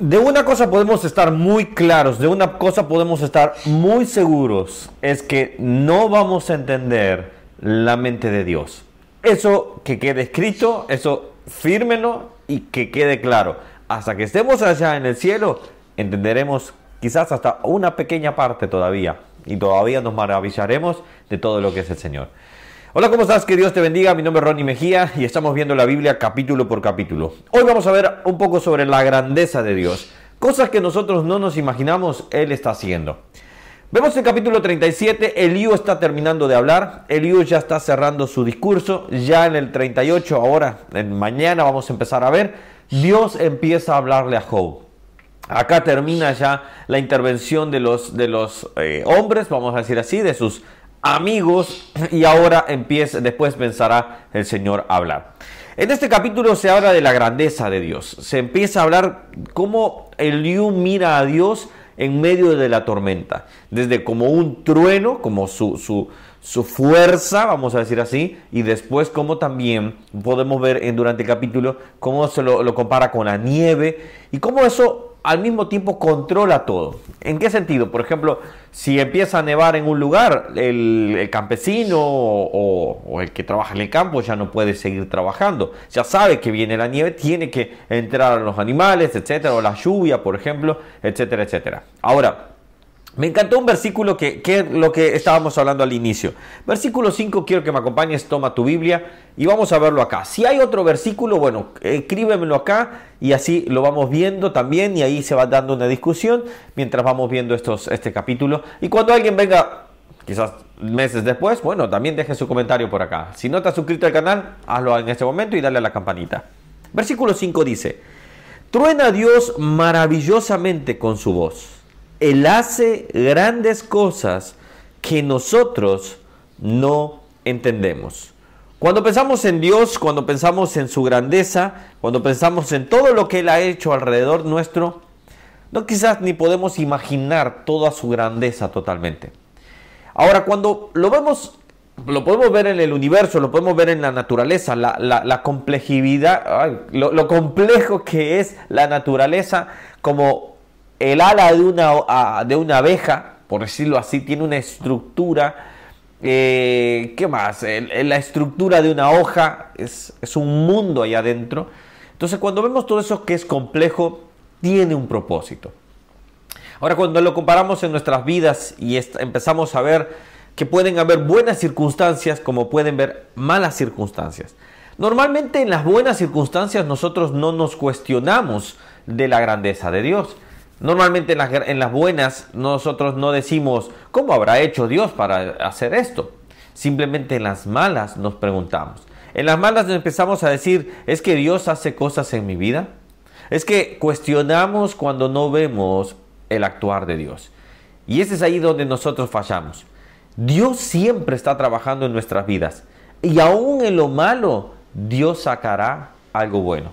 De una cosa podemos estar muy claros, de una cosa podemos estar muy seguros, es que no vamos a entender la mente de Dios. Eso que quede escrito, eso fírmelo y que quede claro. Hasta que estemos allá en el cielo, entenderemos quizás hasta una pequeña parte todavía y todavía nos maravillaremos de todo lo que es el Señor. Hola, ¿cómo estás? Que Dios te bendiga. Mi nombre es Ronnie Mejía y estamos viendo la Biblia capítulo por capítulo. Hoy vamos a ver un poco sobre la grandeza de Dios. Cosas que nosotros no nos imaginamos, Él está haciendo. Vemos el capítulo 37, Eliú está terminando de hablar, Eliú ya está cerrando su discurso, ya en el 38, ahora, en mañana vamos a empezar a ver, Dios empieza a hablarle a Job. Acá termina ya la intervención de los, de los eh, hombres, vamos a decir así, de sus amigos y ahora empieza, después pensará el Señor a hablar. En este capítulo se habla de la grandeza de Dios. Se empieza a hablar cómo Eliú mira a Dios en medio de la tormenta. Desde como un trueno, como su, su, su fuerza, vamos a decir así, y después como también podemos ver en, durante el capítulo cómo se lo, lo compara con la nieve y cómo eso al mismo tiempo controla todo. ¿En qué sentido? Por ejemplo, si empieza a nevar en un lugar, el, campesino o, el que trabaja en el campo ya no puede seguir trabajando. Ya sabe que viene la nieve, tiene que entrar a los animales, etcétera, o la lluvia, por ejemplo, etcétera, etcétera. Ahora, me encantó un versículo que, es lo que estábamos hablando al inicio. Versículo 5, quiero que me acompañes, toma tu Biblia y vamos a verlo acá. Si hay otro versículo, bueno, escríbemelo acá y así lo vamos viendo también y ahí se va dando una discusión mientras vamos viendo estos, este capítulo. Y cuando alguien venga, quizás meses después, bueno, también deje su comentario por acá. Si no te has suscrito al canal, hazlo en este momento y dale a la campanita. Versículo 5 dice, truena Dios maravillosamente con su voz él hace grandes cosas que nosotros no entendemos. Cuando pensamos en Dios, cuando pensamos en su grandeza, cuando pensamos en todo lo que Él ha hecho alrededor nuestro, no quizás ni podemos imaginar toda su grandeza totalmente. Ahora, cuando lo vemos, lo podemos ver en el universo, lo podemos ver en la naturaleza, la, complejidad, lo complejo que es la naturaleza como el ala de una, de una abeja, por decirlo así, tiene una estructura. Eh, ¿Qué más? la estructura de una hoja es, un mundo ahí adentro. Entonces, cuando vemos todo eso que es complejo, tiene un propósito. Ahora, cuando lo comparamos en nuestras vidas y empezamos a ver que pueden haber buenas circunstancias como pueden ver malas circunstancias. Normalmente en las buenas circunstancias nosotros no nos cuestionamos de la grandeza de Dios. Normalmente en las, buenas nosotros no decimos, ¿cómo habrá hecho Dios para hacer esto? Simplemente en las malas nos preguntamos. En las malas empezamos a decir, ¿es que Dios hace cosas en mi vida? Es que cuestionamos cuando no vemos el actuar de Dios. Y ese es ahí donde nosotros fallamos. Dios siempre está trabajando en nuestras vidas. Y aún en lo malo, Dios sacará algo bueno.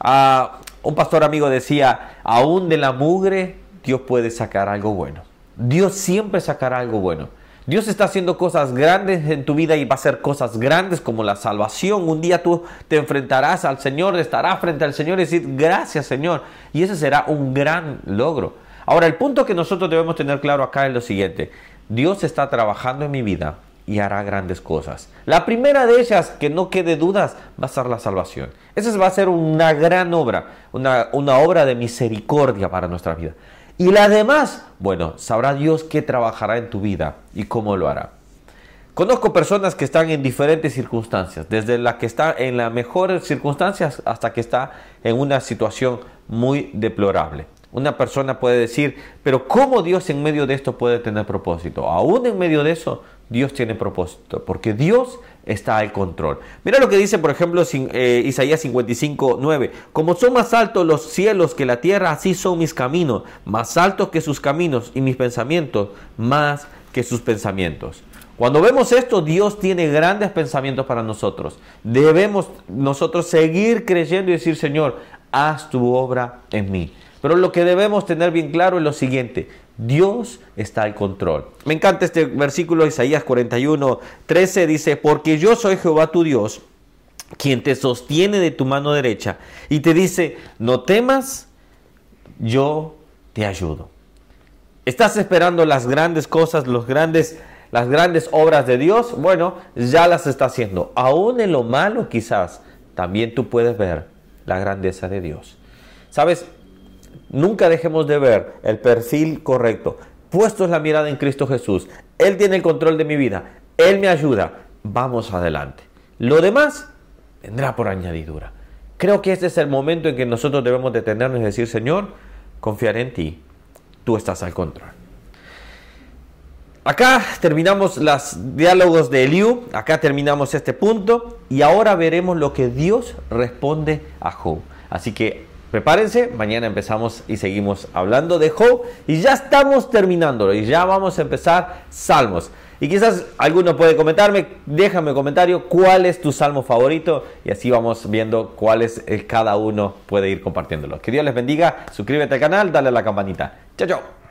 Ah, un pastor amigo decía, aún de la mugre Dios puede sacar algo bueno. Dios siempre sacará algo bueno. Dios está haciendo cosas grandes en tu vida y va a hacer cosas grandes como la salvación. Un día tú te enfrentarás al Señor, estarás frente al Señor y decir gracias Señor. Y ese será un gran logro. Ahora, el punto que nosotros debemos tener claro acá es lo siguiente. Dios está trabajando en mi vida y hará grandes cosas. La primera de ellas, que no quede dudas, va a ser la salvación. Esa va a ser una gran obra, una, una obra de misericordia para nuestra vida. Y la demás, bueno, sabrá Dios qué trabajará en tu vida y cómo lo hará. Conozco personas que están en diferentes circunstancias, desde la que está en las mejores circunstancias hasta que está en una situación muy deplorable. Una persona puede decir, pero ¿cómo Dios en medio de esto puede tener propósito? Aún en medio de eso, Dios tiene propósito, porque Dios está al control. Mira lo que dice, por ejemplo, eh, Isaías 55, 9. Como son más altos los cielos que la tierra, así son mis caminos, más altos que sus caminos y mis pensamientos, más que sus pensamientos. Cuando vemos esto, Dios tiene grandes pensamientos para nosotros. Debemos nosotros seguir creyendo y decir, Señor, haz tu obra en mí. Pero lo que debemos tener bien claro es lo siguiente, Dios está al control. Me encanta este versículo, Isaías 41, 13 dice, porque yo soy Jehová tu Dios, quien te sostiene de tu mano derecha y te dice, no temas, yo te ayudo. ¿Estás esperando las grandes cosas, los grandes, las grandes obras de Dios? Bueno, ya las está haciendo. Aún en lo malo quizás, también tú puedes ver la grandeza de Dios. ¿Sabes? Nunca dejemos de ver el perfil correcto. Puestos la mirada en Cristo Jesús. Él tiene el control de mi vida. Él me ayuda. Vamos adelante. Lo demás vendrá por añadidura. Creo que este es el momento en que nosotros debemos detenernos y decir, Señor, confiaré en ti. Tú estás al control. Acá terminamos los diálogos de Eliú, acá terminamos este punto y ahora veremos lo que Dios responde a Job. Así que prepárense, mañana empezamos y seguimos hablando de Job y ya estamos terminándolo y ya vamos a empezar Salmos. Y quizás alguno puede comentarme, déjame comentario cuál es tu salmo favorito y así vamos viendo cuál es el cada uno puede ir compartiéndolo. Que Dios les bendiga, suscríbete al canal, dale a la campanita. Chao, chao.